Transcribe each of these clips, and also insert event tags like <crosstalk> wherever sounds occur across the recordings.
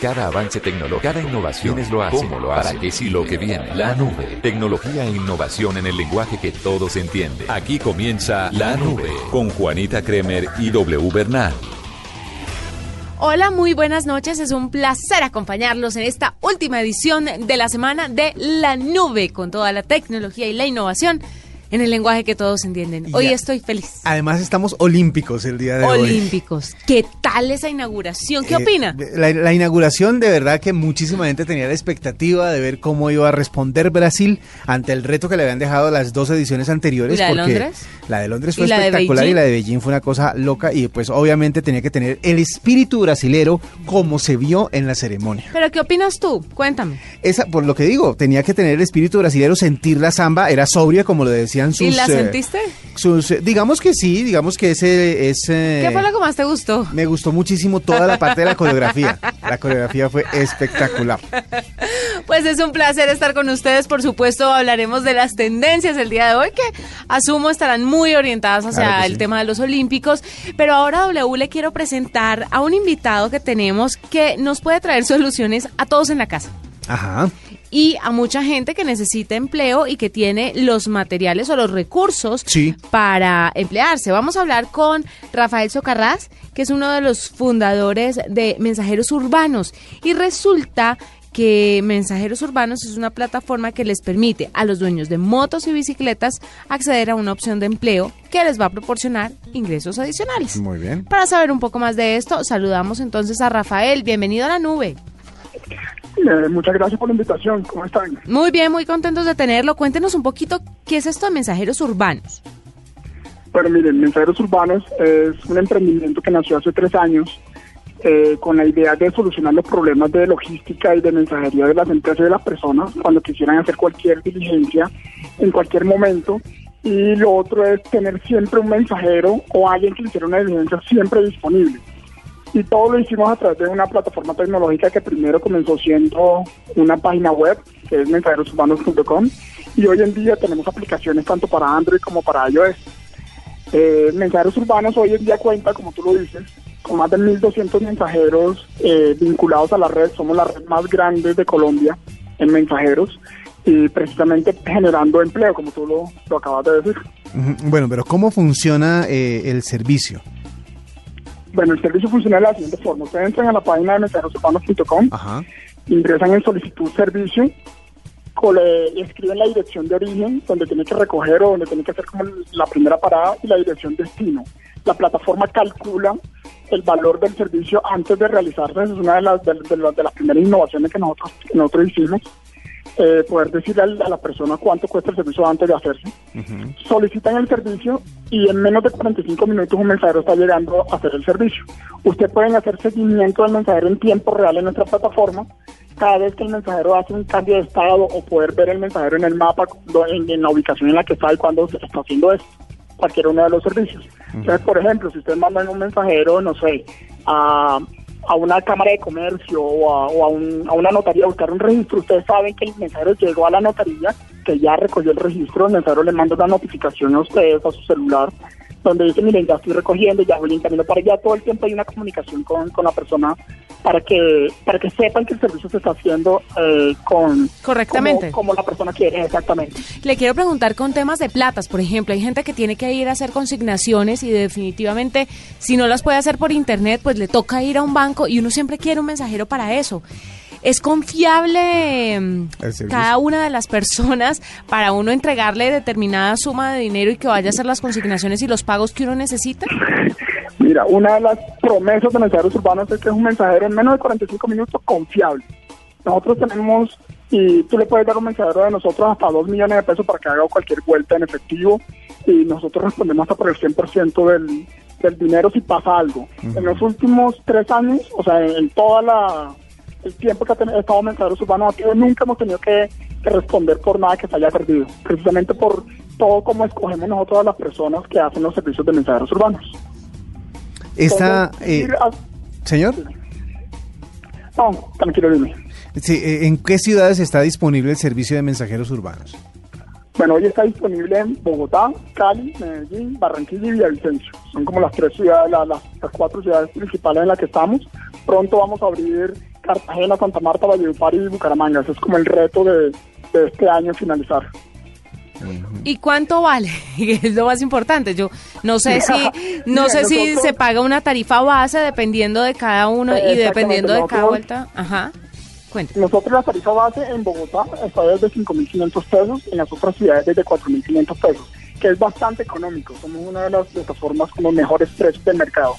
Cada avance tecnológico, cada innovación es lo hace, cómo lo hace, para qué sí lo que viene. La nube. Tecnología e innovación en el lenguaje que todos entienden. Aquí comienza La Nube con Juanita Kremer y W Bernal. Hola, muy buenas noches. Es un placer acompañarlos en esta última edición de la semana de La Nube con toda la tecnología y la innovación en el lenguaje que todos entienden. Hoy estoy feliz. Además estamos olímpicos el día de hoy. Olímpicos. ¿Qué tal esa inauguración? ¿Qué eh, opina? La, inauguración de verdad que muchísima gente tenía la expectativa de ver cómo iba a responder Brasil ante el reto que le habían dejado las dos ediciones anteriores. la de Londres? La de Londres fue espectacular y la de Beijing fue una cosa loca y pues obviamente tenía que tener el espíritu brasilero como se vio en la ceremonia. ¿Pero qué opinas tú? Cuéntame. Esa, por lo que digo, tenía que tener el espíritu brasilero, sentir la samba, era sobria como lo decía ¿Y la sentiste? Eh, digamos que sí, digamos que ese es... ¿Qué fue lo que más te gustó? Me gustó muchísimo toda la parte de la coreografía. La coreografía fue espectacular. Pues es un placer estar con ustedes. Por supuesto, hablaremos de las tendencias el día de hoy, que asumo estarán muy orientadas hacia el tema de los Olímpicos. Pero ahora, W, le quiero presentar a un invitado que tenemos que nos puede traer soluciones a todos en la casa. Ajá y a mucha gente que necesita empleo y que tiene los materiales o los recursos para emplearse. Vamos a hablar con Rafael Socarrás, que es uno de los fundadores de Mensajeros Urbanos. Y resulta que Mensajeros Urbanos es una plataforma que les permite a los dueños de motos y bicicletas acceder a una opción de empleo que les va a proporcionar ingresos adicionales. Muy bien. Para saber un poco más de esto, saludamos entonces a Rafael. Bienvenido a la nube. Eh, muchas gracias por la invitación. ¿Cómo están? Muy bien, muy contentos de tenerlo. Cuéntenos un poquito qué es esto de mensajeros urbanos. Bueno, miren, Mensajeros Urbanos es un emprendimiento que nació hace tres años eh, con la idea de solucionar los problemas de logística y de mensajería de las empresas y de las personas cuando quisieran hacer cualquier diligencia en cualquier momento. Y lo otro es tener siempre un mensajero o alguien que hiciera una diligencia siempre disponible. Y todo lo hicimos a través de una plataforma tecnológica que primero comenzó siendo una página web, que es mensajerosurbanos.com, y hoy en día tenemos aplicaciones tanto para Android como para iOS. Eh, mensajeros Urbanos hoy en día cuenta, como tú lo dices, con más de 1.200 mensajeros eh, vinculados a la red. Somos la red más grande de Colombia en mensajeros y precisamente generando empleo, como tú lo, lo acabas de decir. Bueno, pero ¿cómo funciona eh, el servicio? Bueno, el servicio funciona de la siguiente forma. Ustedes entran a la página de mensajerosurbanos.com, ingresan en solicitud servicio, escriben la dirección de origen, donde tiene que recoger o donde tiene que hacer como la primera parada y la dirección destino. La plataforma calcula el valor del servicio antes de realizarse. Esa es una de las, de, de las primeras innovaciones que nosotros, que nosotros hicimos eh, poder decirle a la persona cuánto cuesta el servicio antes de hacerse. Solicitan el servicio y en menos de 45 minutos un mensajero está llegando a hacer el servicio. Usted pueden hacer seguimiento del mensajero en tiempo real en nuestra plataforma. Cada vez que el mensajero hace un cambio de estado o poder ver el mensajero en el mapa, en, la ubicación en la que está y cuándo se está haciendo esto cualquier uno de los servicios. Entonces, por ejemplo, si usted manda un mensajero, no sé, a a una cámara de comercio o a, o a, una notaría a buscar un registro, ustedes saben que el mensajero llegó a la notaría, que ya recogió el registro, el mensajero le manda una notificación a ustedes, a su celular, donde dice, miren, ya estoy recogiendo, ya voy en camino para allá, todo el tiempo hay una comunicación con, con la persona para que para que sepan que el servicio se está haciendo eh, con correctamente. como, la persona quiere exactamente. Le quiero preguntar con temas de platas por ejemplo hay gente que tiene que ir a hacer consignaciones y definitivamente si no las puede hacer por internet pues le toca ir a un banco y uno siempre quiere un mensajero para eso ¿Es confiable mm, cada una de las personas para uno entregarle determinada suma de dinero y que vaya a hacer las consignaciones y los pagos que uno necesita? <laughs> Mira, una de las promesas de mensajeros urbanos es que es un mensajero en menos de 45 minutos confiable. Nosotros tenemos, y tú le puedes dar un mensajero de nosotros hasta 2 millones de pesos para que haga cualquier vuelta en efectivo, y nosotros respondemos hasta por el 100% del, del dinero si pasa algo. En los últimos tres años, o sea, en toda la el tiempo que ha estado mensajeros urbanos activos, nunca hemos tenido que, que, responder por nada que se haya perdido, precisamente por todo como escogemos nosotros a las personas que hacen los servicios de mensajeros urbanos. Está, eh, señor. No, tranquilo, dime. Sí, eh, ¿En qué ciudades está disponible el servicio de mensajeros urbanos? Bueno, hoy está disponible en Bogotá, Cali, Medellín, Barranquilla y Villavicencio. Son como las tres ciudades, las, las cuatro ciudades principales en las que estamos. Pronto vamos a abrir Cartagena, Santa Marta, Valledupar y Bucaramanga. Ese es como el reto de, este año finalizar. ¿Y cuánto vale? <laughs> es lo más importante. Yo no sé <laughs> si no sé si se paga una tarifa base dependiendo de cada uno y dependiendo de cada vuelta. Ajá. Nosotros la tarifa base en Bogotá está desde 5.500 pesos, en las otras ciudades desde 4.500 pesos, que es bastante económico. Somos una de las plataformas con los mejores precios del mercado.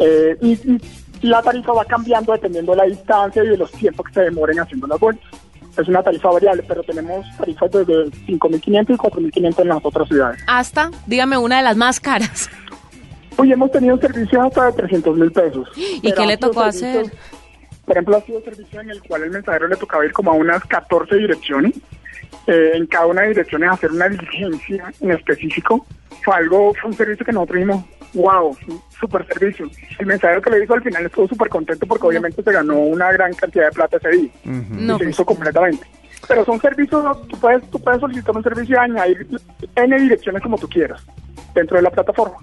Eh, y, la tarifa va cambiando dependiendo de la distancia y de los tiempos que se demoren haciendo las vueltas. Es una tarifa variable, pero tenemos tarifas desde 5.500 y 4.500 en las otras ciudades. Hasta, dígame, una de las más caras. <laughs> Hoy hemos tenido servicios hasta de 300 mil pesos. ¿Y qué le tocó hacer? Por ejemplo, ha sido servicio en el cual el mensajero le tocaba ir como a unas 14 direcciones. Eh, en cada una de las direcciones hacer una diligencia en específico. Fue algo, fue un servicio que nosotros vimos, wow, super servicio. El mensajero que le hizo al final estuvo súper contento porque obviamente se ganó una gran cantidad de plata ese día. y se pues hizo completamente. Pero son servicios, tú puedes, tú puedes solicitar un servicio y añadir N direcciones como tú quieras dentro de la plataforma.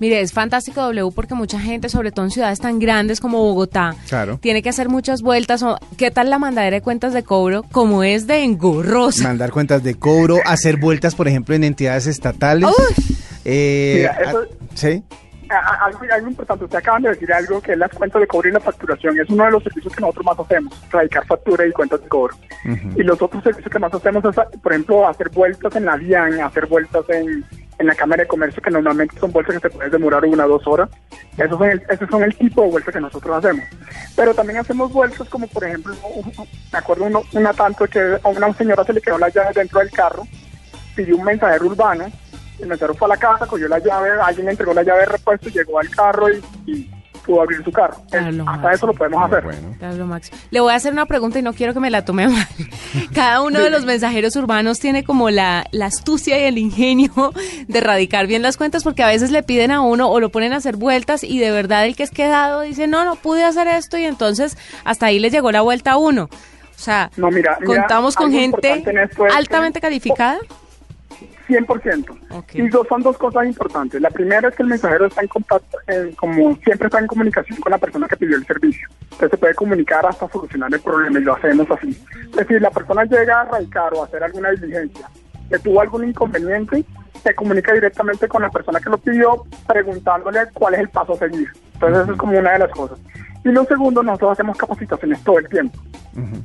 Mire, es fantástico W porque mucha gente, sobre todo en ciudades tan grandes como Bogotá, tiene que hacer muchas vueltas. ¿Qué tal la mandadera de cuentas de cobro? Como es de engorrosa. Mandar cuentas de cobro, hacer vueltas, por ejemplo, en entidades estatales. Eh, sí. Algo, algo, importante, usted acaban de decir algo que es las cuentas de cobro y la facturación. Es uno de los servicios que nosotros más hacemos, radicar factura y cuentas de cobro. Y los otros servicios que más hacemos es, por ejemplo, hacer vueltas en la DIAN, hacer vueltas en, en la Cámara de Comercio, que normalmente son vueltas que se pueden demorar una o dos horas. Esos son, el, esos son el tipo de vueltas que nosotros hacemos. Pero también hacemos vueltas como, por ejemplo, me acuerdo uno, una tanto que a una señora se le quedó la llave dentro del carro, pidió un mensajero urbano, el mensajero fue a la casa, cogió la llave, alguien le entregó la llave de repuesto, llegó al carro y pudo abrir su carro. hasta eso lo podemos hacer. Le voy a hacer una pregunta y no quiero que me la tome mal. <laughs> Cada uno de los mensajeros urbanos tiene como la, la astucia y el ingenio de erradicar bien las cuentas porque a veces le piden a uno o lo ponen a hacer vueltas y de verdad el que es quedado dice, no, no pude hacer esto y entonces hasta ahí le llegó la vuelta a uno. O sea, no, mira, contamos con gente altamente calificada. 100%. Y dos, son dos cosas importantes. La primera es que el mensajero está en contacto, eh, como siempre está en comunicación con la persona que pidió el servicio. Entonces se puede comunicar hasta solucionar el problema y lo hacemos así. Es decir, la persona llega a radicar o a hacer alguna diligencia, que tuvo algún inconveniente, se comunica directamente con la persona que lo pidió preguntándole cuál es el paso a seguir. Entonces eso es como una de las cosas. Y lo segundo, nosotros hacemos capacitaciones todo el tiempo.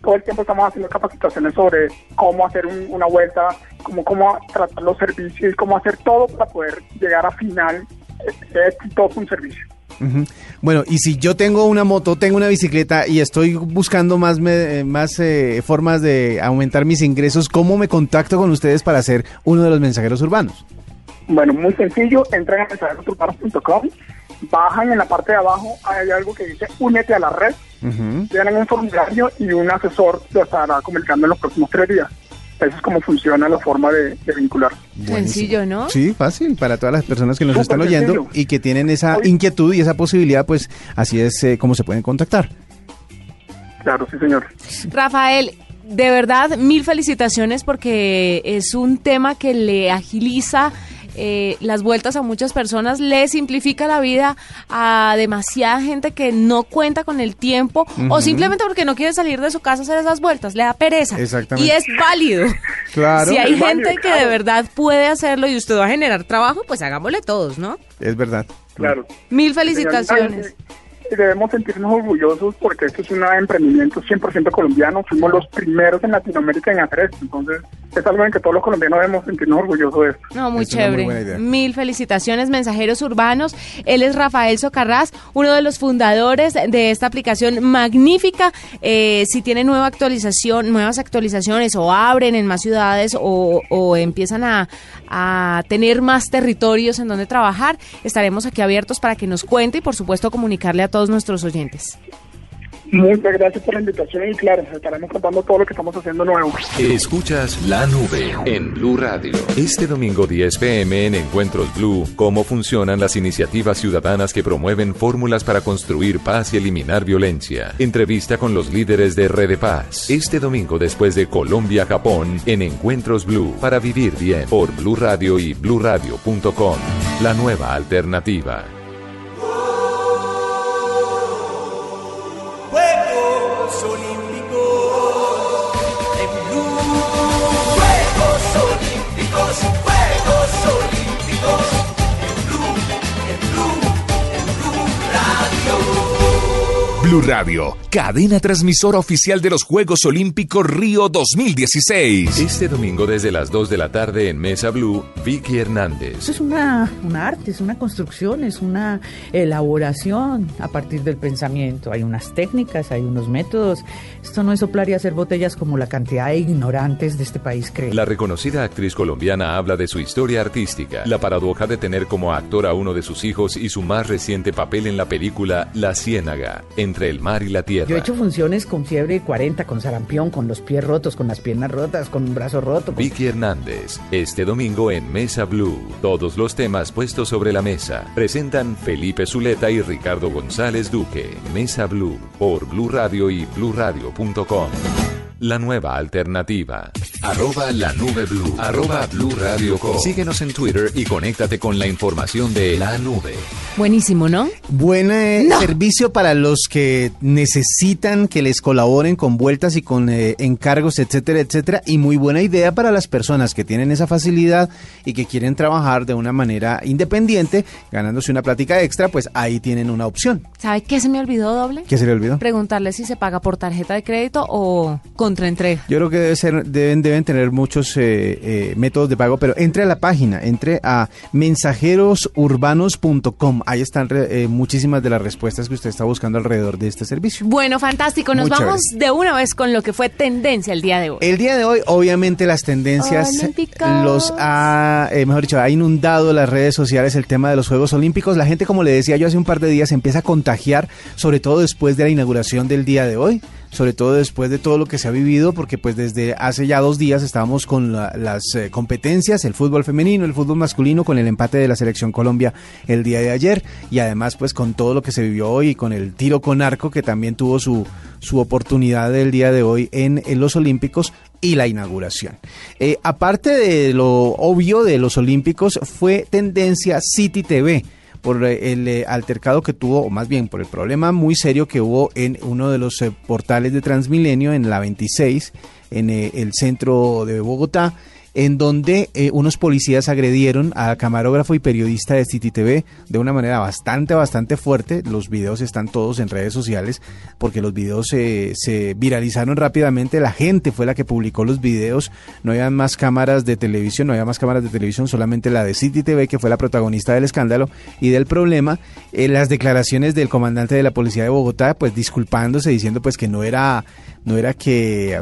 Todo el tiempo estamos haciendo capacitaciones sobre cómo hacer una vuelta, cómo, cómo tratar los servicios, cómo hacer todo para poder llegar a final exitoso un servicio. Bueno, y si yo tengo una moto, tengo una bicicleta y estoy buscando más, más eh, formas de aumentar mis ingresos, ¿cómo me contacto con ustedes para ser uno de los mensajeros urbanos? Bueno, muy sencillo, entran a mensajerosurbanos.com bajan en la parte de abajo, hay algo que dice únete a la red, tienen un formulario y un asesor te estará comunicando en los próximos tres días. Eso es como funciona la forma de, vincular. Sencillo, ¿no? Sí, fácil para todas las personas que nos están oyendo y que tienen esa inquietud y esa posibilidad, pues así es eh, como se pueden contactar. Claro, sí, señor. Rafael, de verdad, mil felicitaciones porque es un tema que le agiliza eh, las vueltas a muchas personas, le simplifica la vida a demasiada gente que no cuenta con el tiempo o simplemente porque no quiere salir de su casa a hacer esas vueltas, le da pereza. Y es válido. Claro. Si hay gente que de verdad puede hacerlo y usted va a generar trabajo, pues hagámosle todos, ¿no? Es verdad. Claro. Mil felicitaciones debemos sentirnos orgullosos porque esto es un emprendimiento 100% colombiano. Fuimos los primeros en Latinoamérica en hacer esto. Entonces, es algo en que todos los colombianos debemos sentirnos orgullosos de esto. No, muy chévere. Mil felicitaciones, mensajeros urbanos. Él es Rafael Socarrás, uno de los fundadores de esta aplicación magnífica. Eh, si tiene nueva actualización, nuevas actualizaciones o abren en más ciudades o, o empiezan a, a tener más territorios en donde trabajar, estaremos aquí abiertos para que nos cuente y, por supuesto, comunicarle a todos nuestros oyentes. Muchas gracias por la invitación y claro, estaremos contando todo lo que estamos haciendo nuevo. Escuchas La Nube en Blue Radio. Este domingo 10 pm en Encuentros Blue, cómo funcionan las iniciativas ciudadanas que promueven fórmulas para construir paz y eliminar violencia. Entrevista con los líderes de Red Paz. Este domingo después de Colombia-Japón en Encuentros Blue para vivir bien por Blue Radio y bluradio.com. La nueva alternativa. Blue Radio, cadena transmisora oficial de los Juegos Olímpicos Río 2016. Este domingo desde las 2 de la tarde en Mesa Blue, Vicky Hernández. es una, una arte, es una construcción, es una elaboración a partir del pensamiento. Hay unas técnicas, hay unos métodos. Esto no es soplar y hacer botellas como la cantidad de ignorantes de este país cree. La reconocida actriz colombiana habla de su historia artística, la paradoja de tener como actor a uno de sus hijos y su más reciente papel en la película La Ciénaga, entre el mar y la tierra. Yo he hecho funciones con fiebre 40, con sarampión, con los pies rotos, con las piernas rotas, con un brazo roto. Vicky Hernández, este domingo en Mesa Blue. Todos los temas puestos sobre la mesa. Presentan Felipe Zuleta y Ricardo González Duque. Mesa Blue por Blue Radio y bluradio.com. La nueva alternativa. Arroba la nube blue. Arroba blue radio Síguenos en Twitter y conéctate con la información de la nube. Buenísimo, ¿no? Buen eh, servicio para los que necesitan que les colaboren con vueltas y con eh, encargos, etcétera, etcétera. Y muy buena idea para las personas que tienen esa facilidad y que quieren trabajar de una manera independiente, ganándose una plática extra, pues ahí tienen una opción. ¿Sabe qué se me olvidó doble? ¿Qué se le olvidó? Preguntarle si se paga por tarjeta de crédito o contraentrega. Yo creo que debe ser, deben, deben tener muchos eh, métodos de pago, pero entre a la página, entre a mensajerosurbanos.com ahí están eh, muchísimas de las respuestas que usted está buscando alrededor de este servicio. Bueno, fantástico. Nos vamos de una vez con lo que fue tendencia el día de hoy. El día de hoy, obviamente, las tendencias los ha, eh, mejor dicho, ha inundado las redes sociales el tema de los Juegos Olímpicos. La gente, como le decía yo hace un par de días, empieza a contagiar, sobre todo después de la inauguración del día de hoy sobre todo después de todo lo que se ha vivido, porque pues desde hace ya dos días estábamos con las eh, competencias, el fútbol femenino, el fútbol masculino, con el empate de la selección Colombia el día de ayer y además pues con todo lo que se vivió hoy con el tiro con arco que también tuvo su, su oportunidad del día de hoy en, los Olímpicos y la inauguración. Eh, aparte de lo obvio de los Olímpicos, fue tendencia City TV por el eh, altercado que tuvo, o más bien por el problema muy serio que hubo en uno de los eh, portales de Transmilenio, en la 26, en el centro de Bogotá en donde eh, unos policías agredieron a camarógrafo y periodista de City TV de una manera bastante, bastante fuerte. Los videos están todos en redes sociales porque los videos se viralizaron rápidamente. La gente fue la que publicó los videos. No había más cámaras de televisión, no había más cámaras de televisión, solamente la de City TV, que fue la protagonista del escándalo y del problema. Eh, las declaraciones del comandante de la policía de Bogotá, pues disculpándose, diciendo pues que no era, no era que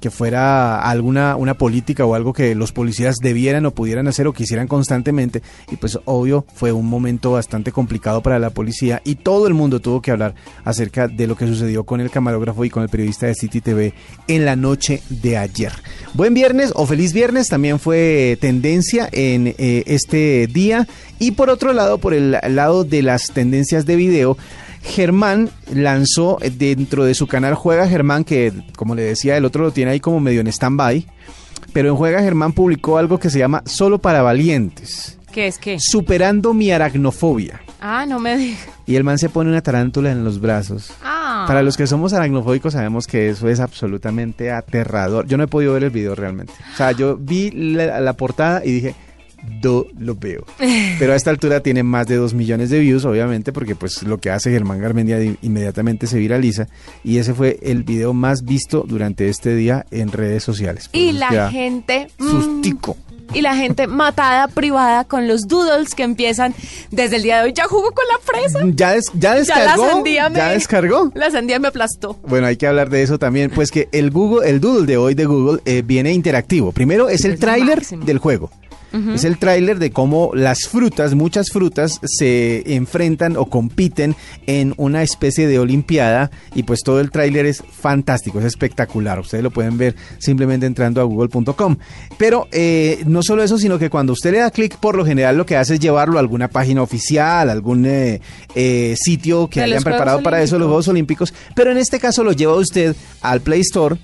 que fuera alguna una política o algo que los policías debieran o pudieran hacer o quisieran constantemente y pues obvio fue un momento bastante complicado para la policía y todo el mundo tuvo que hablar acerca de lo que sucedió con el camarógrafo y con el periodista de City TV en la noche de ayer. Buen viernes o feliz viernes también fue tendencia en eh, este día y por otro lado por el lado de las tendencias de video Germán lanzó dentro de su canal Juega Germán, que como le decía, el otro lo tiene ahí como medio en stand-by, pero en Juega Germán publicó algo que se llama Solo para Valientes. ¿Qué es qué? Superando mi aracnofobia. Ah, no me digas. Y el man se pone una tarántula en los brazos. Ah. Para los que somos aracnofóbicos sabemos que eso es absolutamente aterrador. Yo no he podido ver el video realmente. O sea, yo vi la portada y dije, do lo veo. Pero a esta altura tiene más de 2 millones de views, obviamente, porque pues lo que hace Germán Garmendia inmediatamente se viraliza. Y ese fue el video más visto durante este día en redes sociales. y la gente... Mm, sustico. y la gente matada privada con los doodles que empiezan desde el día de hoy. Ya jugó con la fresa. Ya, ya descargó. la sandía me, ya descargó. La sandía me aplastó. Bueno, hay que hablar de eso también. Pues que el Google, el doodle de hoy de Google eh, viene interactivo. Primero es el tráiler del juego. Es el tráiler de cómo las frutas, muchas frutas, se enfrentan o compiten en una especie de olimpiada y pues todo el tráiler es fantástico, es espectacular. Ustedes lo pueden ver simplemente entrando a google.com. Pero eh, no solo eso, sino que cuando usted le da clic, por lo general lo que hace es llevarlo a alguna página oficial, algún eh, eh, sitio que hayan preparado para eso, los Juegos Olímpicos. Pero en este caso lo lleva usted al Play Store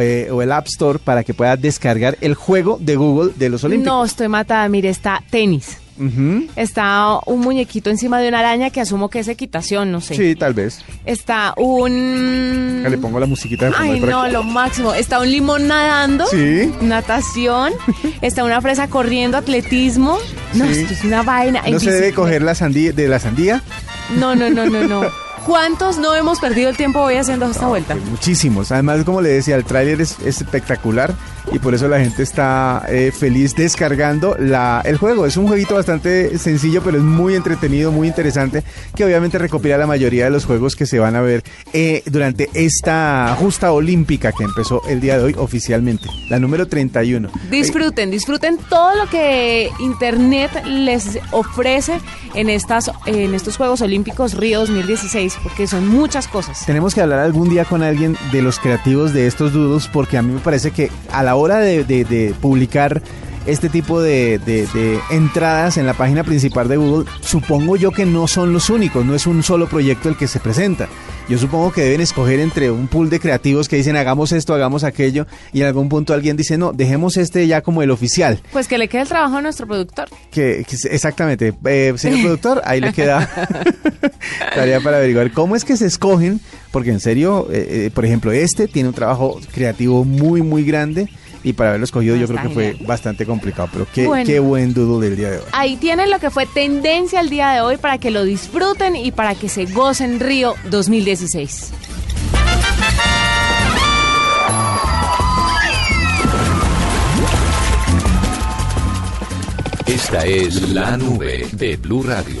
eh, o, el App Store para que pueda descargar el juego de Google de los Olímpicos. No, estoy matada. Mire, está tenis. Está un muñequito encima de una araña que asumo que es equitación, no sé. Sí, tal vez. Está un... Le pongo la musiquita de Ay, no, lo máximo. Está un limón nadando. Sí. Natación. <laughs> Está una fresa corriendo, atletismo. No, esto es una vaina. ¿No se debe coger la sandía de la sandía? No, no, no, no, no. <laughs> ¿Cuántos no hemos perdido el tiempo hoy haciendo esta vuelta? muchísimos. Además, como le decía, el tráiler es, espectacular y por eso la gente está eh, feliz descargando la, el juego. Es un jueguito bastante sencillo, pero es muy entretenido, muy interesante, que obviamente recopila la mayoría de los juegos que se van a ver eh, durante esta justa olímpica que empezó el día de hoy oficialmente, la número 31. Disfruten, disfruten todo lo que Internet les ofrece en, estas, en estos Juegos Olímpicos Río 2016 porque son muchas cosas. Tenemos que hablar algún día con alguien de los creativos de estos dudos, porque a mí me parece que a la hora de, publicar este tipo de, de, entradas en la página principal de Google, supongo yo que no son los únicos, no es un solo proyecto el que se presenta. Yo supongo que deben escoger entre un pool de creativos que dicen hagamos esto, hagamos aquello, y en algún punto alguien dice no, dejemos este ya como el oficial. Pues que le quede el trabajo a nuestro productor. Que, exactamente, eh, señor <laughs> productor, ahí le queda <laughs> tarea para averiguar cómo es que se escogen, porque en serio, eh, eh, por ejemplo, este tiene un trabajo creativo muy, muy grande y para haberlo escogido yo creo que fue bastante complicado, pero qué, qué buen dudo del día de hoy. Ahí tienen lo que fue tendencia el día de hoy para que lo disfruten y para que se gocen Río 2016. Esta es la nube de Blue Radio.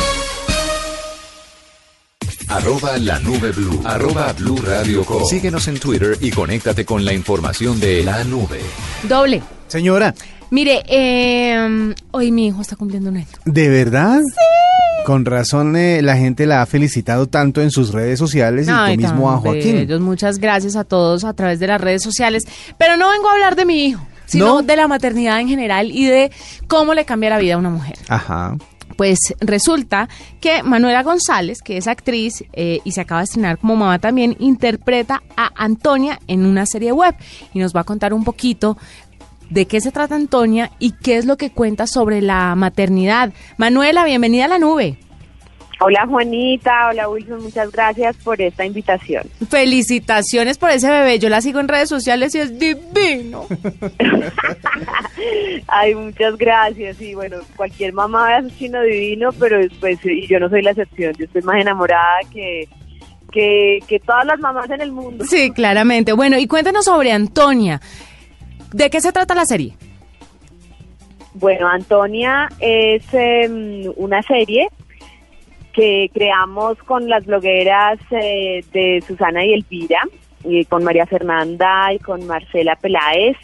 Arroba la nube blue. Arroba blue radio Síguenos en Twitter y conéctate con la información de la nube. Doble. Señora. Mire, eh, hoy mi hijo está cumpliendo un año. ¿De verdad? Sí. Con razón eh, la gente la ha felicitado tanto en sus redes sociales y tú mismo a Joaquín. Muchas gracias a todos a través de las redes sociales. Pero no vengo a hablar de mi hijo, sino de la maternidad en general y de cómo le cambia la vida a una mujer. Ajá. Pues resulta que Manuela González, que es actriz eh, y se acaba de estrenar como mamá también, interpreta a Antonia en una serie web y nos va a contar un poquito de qué se trata Antonia y qué es lo que cuenta sobre la maternidad. Manuela, bienvenida a la nube. Hola Juanita, hola Wilson, muchas gracias por esta invitación. Felicitaciones por ese bebé, yo la sigo en redes sociales y es divino. <laughs> Ay, muchas gracias y bueno, cualquier mamá es un chino divino, pero pues y yo no soy la excepción, yo estoy más enamorada que, que, que todas las mamás en el mundo. Sí, claramente. Bueno, y cuéntanos sobre Antonia. ¿De qué se trata la serie? Bueno, Antonia es em, una serie que creamos con las blogueras eh, de Susana y Elvira, y con María Fernanda y con Marcela Peláez.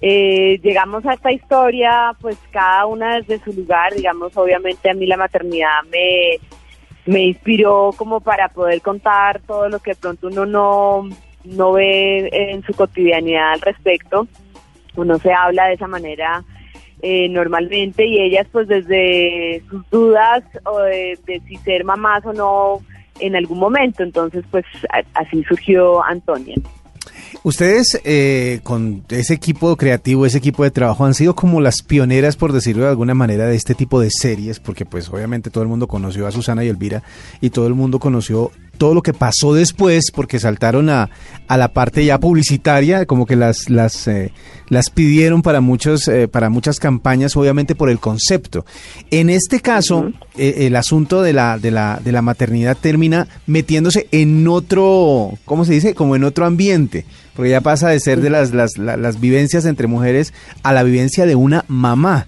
Eh, llegamos a esta historia, pues cada una desde su lugar, digamos, obviamente a mí la maternidad me, me inspiró como para poder contar todo lo que de pronto uno no, no ve en su cotidianidad al respecto. Uno se habla de esa manera eh, normalmente y ellas pues desde sus dudas o de, si ser mamás o no en algún momento. Entonces pues así surgió Antonia. Ustedes eh, con ese equipo creativo, ese equipo de trabajo, han sido como las pioneras, por decirlo de alguna manera, de este tipo de series, porque pues obviamente todo el mundo conoció a Susana y Elvira y todo el mundo conoció todo lo que pasó después, porque saltaron a, a la parte ya publicitaria, como que las, las, eh, las pidieron para, muchos, eh, para muchas campañas, obviamente por el concepto. En este caso, eh, el asunto de la, de, la, de la maternidad termina metiéndose en otro, ¿cómo se dice? Como en otro ambiente, porque ya pasa de ser de las, las, las vivencias entre mujeres a la vivencia de una mamá.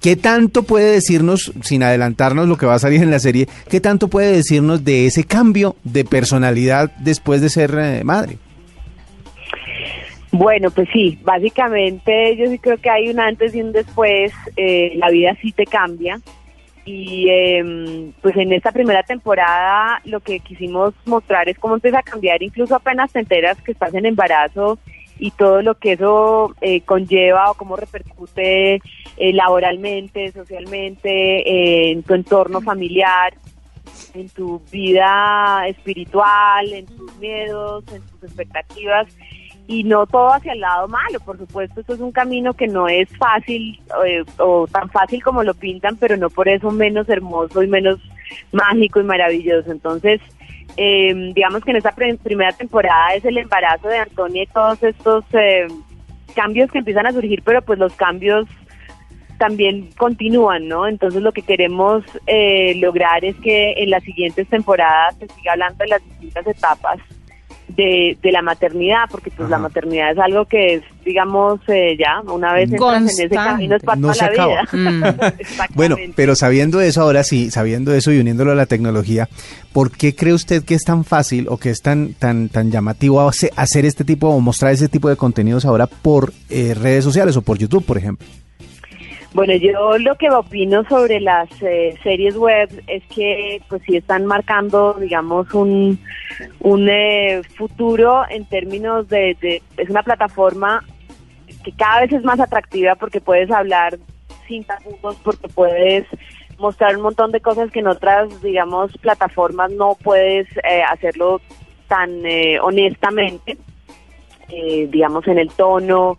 ¿Qué tanto puede decirnos, sin adelantarnos lo que va a salir en la serie, qué tanto puede decirnos de ese cambio de personalidad después de ser eh, madre? Bueno, pues sí, básicamente yo sí creo que hay un antes y un después, eh, la vida sí te cambia y em, pues en esta primera temporada lo que quisimos mostrar es cómo empieza a cambiar, incluso apenas te enteras que estás en embarazo y todo lo que eso eh, conlleva o cómo repercute eh, laboralmente, socialmente, eh, en tu entorno familiar. en tu vida espiritual, en tus miedos, en tus expectativas y no todo hacia el lado malo, por supuesto, esto es un camino que no es fácil eh, o tan fácil como lo pintan, pero no por eso menos hermoso y menos mágico y maravilloso. Entonces, eh, digamos que en esta primera temporada es el embarazo de Antonia y todos estos eh, cambios que empiezan a surgir, pero pues los cambios también continúan, ¿no? Entonces lo que queremos eh, lograr es que en las siguientes temporadas se siga hablando de las distintas etapas de, de la maternidad, porque pues la maternidad es algo que es, digamos, eh, ya una vez entras en ese camino es para no la vida. Mm. <laughs> <laughs> bueno, pero sabiendo eso, ahora sí, sabiendo eso y uniéndolo a la tecnología, ¿por qué cree usted que es tan fácil o que es tan tan tan llamativo hacer este tipo o mostrar ese tipo de contenidos ahora por eh, redes sociales o por YouTube, por ejemplo? Bueno, yo lo que opino sobre las eh, series web es que pues sí están marcando, digamos, un, un eh, futuro en términos de, de, es una plataforma que cada vez es más atractiva porque puedes hablar sin tapujos, porque puedes mostrar un montón de cosas que en otras, digamos, plataformas no puedes eh, hacerlo tan honestamente, digamos, en el tono,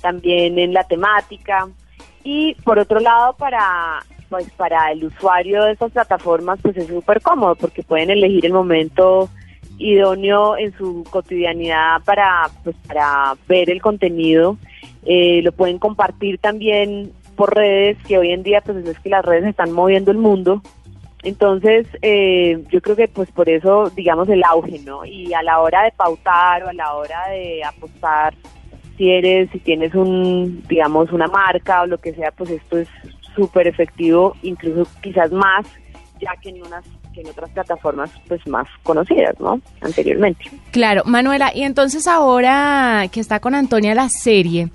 también en la temática. Y por otro lado, para pues para el usuario de estas plataformas, pues es súper cómodo porque pueden elegir el momento idóneo en su cotidianidad para pues para ver el contenido. Eh, lo pueden compartir también por redes, que hoy en día pues es que las redes están moviendo el mundo. Entonces, eh, yo creo que pues por eso, digamos, el auge, ¿no? Y a la hora de pautar o a la hora de apostar si eres, si tienes un, digamos, una marca o lo que sea, pues esto es súper efectivo, incluso quizás más, ya que en unas que en otras plataformas pues más conocidas, ¿no? Anteriormente. Claro, Manuela, y entonces ahora que está con Antonia la serie,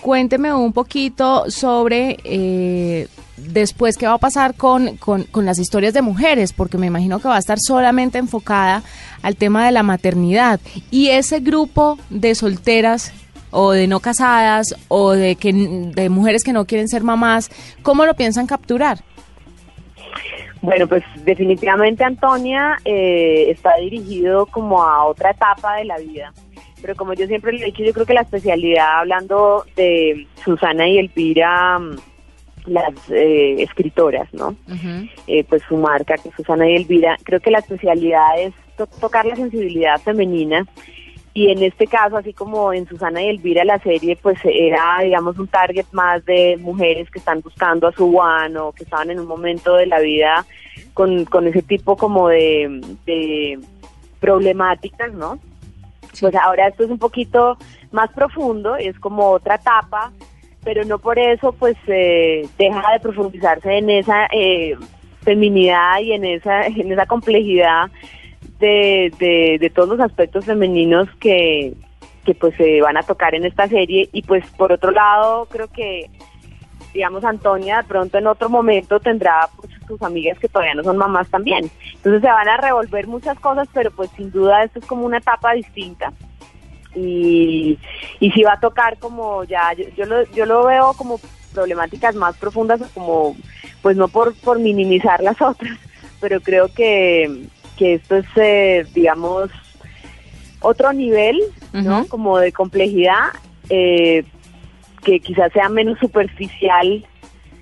cuénteme un poquito sobre eh, después qué va a pasar con, con, con, las historias de mujeres, porque me imagino que va a estar solamente enfocada al tema de la maternidad. Y ese grupo de solteras o de no casadas o de que de mujeres que no quieren ser mamás, ¿cómo lo piensan capturar? Bueno, pues definitivamente Antonia eh, está dirigido como a otra etapa de la vida. Pero como yo siempre le he dicho, yo creo que la especialidad, hablando de Susana y Elvira, mm, las eh, escritoras, ¿no? Eh, pues su marca, que Susana y Elvira, creo que la especialidad es tocar la sensibilidad femenina y en este caso, así como en Susana y Elvira la serie, pues era, digamos, un target más de mujeres que están buscando a su guano, que estaban en un momento de la vida con, con ese tipo como de, de problemáticas, ¿no? Pues ahora esto es un poquito más profundo, es como otra etapa, pero no por eso pues eh, deja de profundizarse en esa eh, feminidad y en esa, en esa complejidad de, de, todos los aspectos femeninos que, que pues se van a tocar en esta serie. Y pues por otro lado creo que digamos Antonia de pronto en otro momento tendrá pues, sus amigas que todavía no son mamás también. Entonces se van a revolver muchas cosas pero pues sin duda esto es como una etapa distinta. Y, y si va a tocar como ya yo, yo lo yo lo veo como problemáticas más profundas como pues no por por minimizar las otras pero creo que que esto es, eh, digamos, otro nivel, ¿no? Como de complejidad, eh, que quizás sea menos superficial,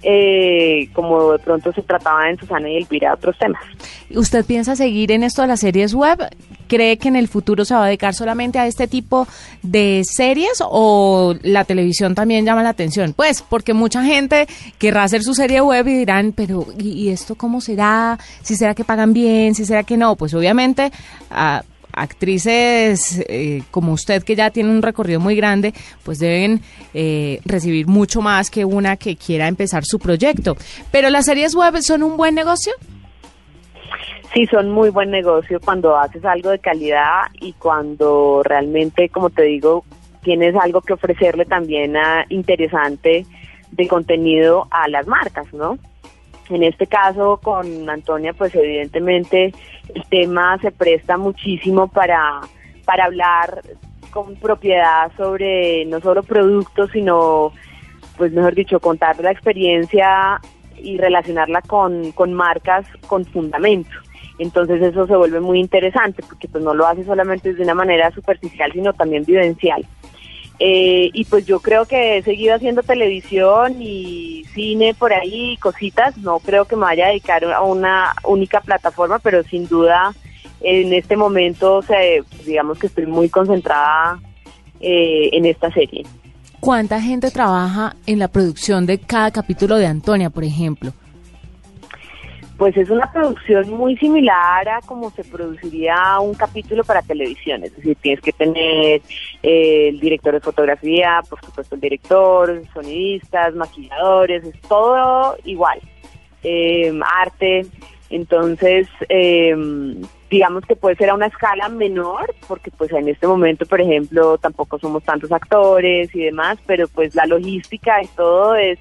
eh, como de pronto se trataba en Susana y Elvira, otros temas. ¿Usted piensa seguir en esto de las series web? ¿Cree que en el futuro se va a dedicar solamente a este tipo de series o la televisión también llama la atención? Pues porque mucha gente querrá hacer su serie web y dirán, pero ¿y, esto cómo será? ¿Si será que pagan bien? ¿Si será que no? Pues obviamente... actrices eh, como usted que ya tiene un recorrido muy grande, pues deben eh, recibir mucho más que una que quiera empezar su proyecto. Pero las series web son un buen negocio. Sí, son muy buen negocio cuando haces algo de calidad y cuando realmente, como te digo, tienes algo que ofrecerle también interesante de contenido a las marcas, ¿no? En este caso con Antonia, pues evidentemente el tema se presta muchísimo para, para hablar con propiedad sobre no solo productos, sino, pues mejor dicho, contar la experiencia y relacionarla con, con marcas con fundamento Entonces eso se vuelve muy interesante porque pues no lo hace solamente de una manera superficial, sino también vivencial. Eh, y pues yo creo que he seguido haciendo televisión y cine por ahí, cositas. No creo que me vaya a dedicar a una única plataforma, pero sin duda en este momento, digamos que estoy muy concentrada eh, en esta serie. ¿Cuánta gente trabaja en la producción de cada capítulo de Antonia, por ejemplo? Pues es una producción muy similar a como se produciría un capítulo para televisión, es decir, tienes que tener eh, el director de fotografía, por supuesto el director, sonidistas, maquilladores, es todo igual, eh, arte, entonces eh, digamos que puede ser a una escala menor, porque pues en este momento, por ejemplo, tampoco somos tantos actores y demás, pero pues la logística y todo es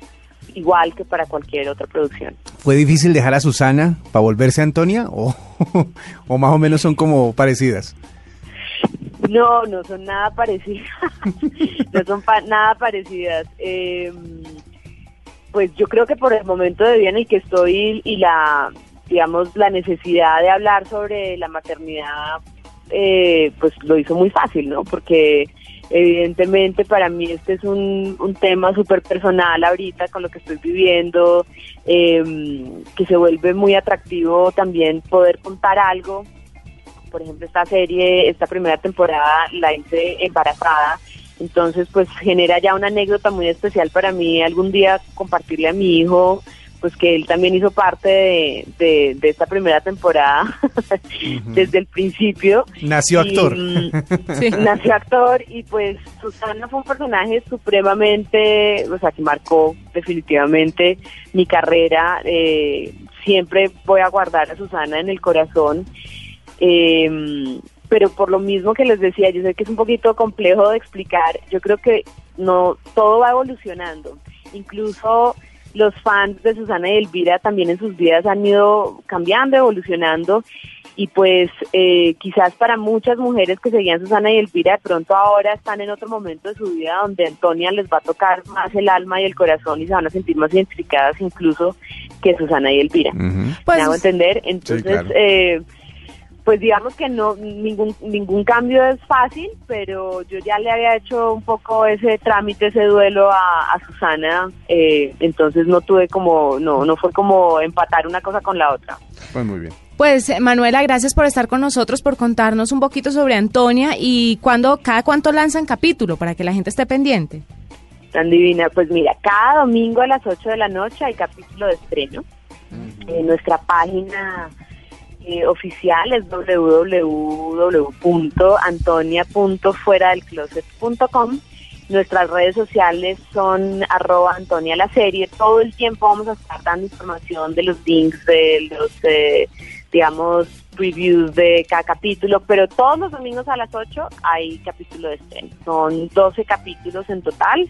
igual que para cualquier otra producción. ¿Fue difícil dejar a Susana para volverse a Antonia o, <laughs> o más o menos son como parecidas? No, no son nada parecidas. <laughs> no son nada parecidas. Em, pues yo creo que por el momento de vida en el que estoy y la, digamos, la necesidad de hablar sobre la maternidad, eh, pues lo hizo muy fácil, ¿no? Porque Evidentemente para mí este es un, tema súper personal ahorita con lo que estoy viviendo, em, que se vuelve muy atractivo también poder contar algo. Por ejemplo, esta serie, esta primera temporada la hice embarazada, entonces pues genera ya una anécdota muy especial para mí algún día compartirle a mi hijo pues que él también hizo parte de, esta primera temporada <laughs> desde el principio. Nació actor. Mm, <laughs> sí. Nació actor y pues Susana fue un personaje supremamente, o sea, que marcó definitivamente mi carrera. Eh, siempre voy a guardar a Susana en el corazón. Em, pero por lo mismo que les decía, yo sé que es un poquito complejo de explicar, yo creo que no todo va evolucionando. Incluso los fans de Susana y Elvira también en sus vidas han ido cambiando, evolucionando y pues eh, quizás para muchas mujeres que seguían Susana y Elvira de pronto ahora están en otro momento de su vida donde Antonia les va a tocar más el alma y el corazón y se van a sentir más identificadas incluso que Susana y Elvira. ¿Me pues hago entender? Entonces, eh, pues digamos que no ningún ningún cambio es fácil, pero yo ya le había hecho un poco ese trámite, ese duelo a, Susana, eh, entonces no tuve como no no fue como empatar una cosa con la otra. Pues muy bien. Pues Manuela, gracias por estar con nosotros, por contarnos un poquito sobre Antonia y cuándo cada cuánto lanzan capítulo para que la gente esté pendiente. Tan divina, pues mira, cada domingo a las 8 de la noche hay capítulo de estreno. En nuestra página eh, oficial es www.antonia.fueradelcloset.com. Nuestras redes sociales son arroba Antonia la serie. Todo el tiempo vamos a estar dando información de los links, de los, eh, digamos, reviews de cada capítulo, pero todos los domingos a las 8 hay capítulo de estreno. Son 12 capítulos en total.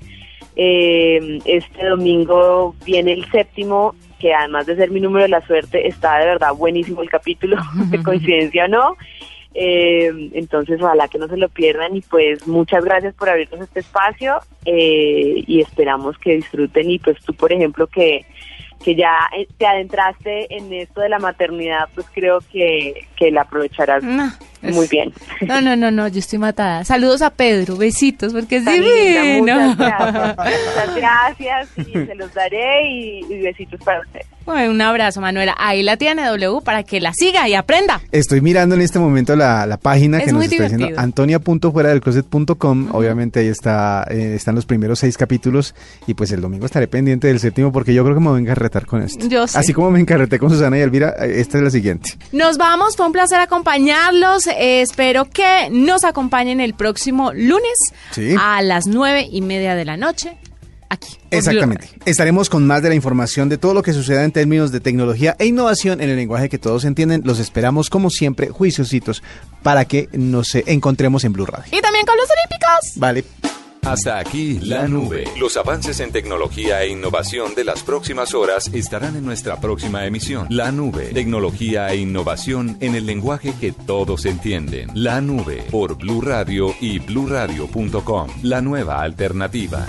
Eh, este domingo viene el séptimo que además de ser mi número de la suerte, está de verdad buenísimo el capítulo, <laughs> de <laughs> coincidencia o no. Eh, entonces, ojalá que no se lo pierdan y pues muchas gracias por abrirnos este espacio eh, y esperamos que disfruten. Y pues tú, por ejemplo, que que ya eh, te adentraste en esto de la maternidad, pues creo que, que la aprovecharás muy bien. No, no, no, no, yo estoy matada. Saludos a Pedro, besitos, porque es divino. muchas gracias. <laughs> muchas gracias y se los daré y, besitos para ustedes. Un abrazo, Manuela. Ahí la tiene W para que la siga y aprenda. Estoy mirando en este momento la, la página que nos está diciendo antonia.fuera del closet.com. Obviamente ahí está, eh, están los primeros seis capítulos y pues el domingo estaré pendiente del séptimo porque yo creo que me voy a encarretar con esto. Yo sé. Así como me encarreté con Susana y Elvira, eh, esta es la siguiente. Nos vamos, fue un placer acompañarlos. Eh, espero que nos acompañen el próximo lunes a las nueve y media de la noche. Aquí. Exactamente. Estaremos con más de la información de todo lo que suceda en términos de tecnología e innovación en el lenguaje que todos entienden. Los esperamos como siempre, juiciositos, para que nos encontremos en Blue Radio. Y también con los Olímpicos. Vale. Hasta aquí la nube. Los avances en tecnología e innovación de las próximas horas estarán en nuestra próxima emisión. La nube. Tecnología e innovación en el lenguaje que todos entienden. La nube por Blue Radio y bluradio.com. La nueva alternativa.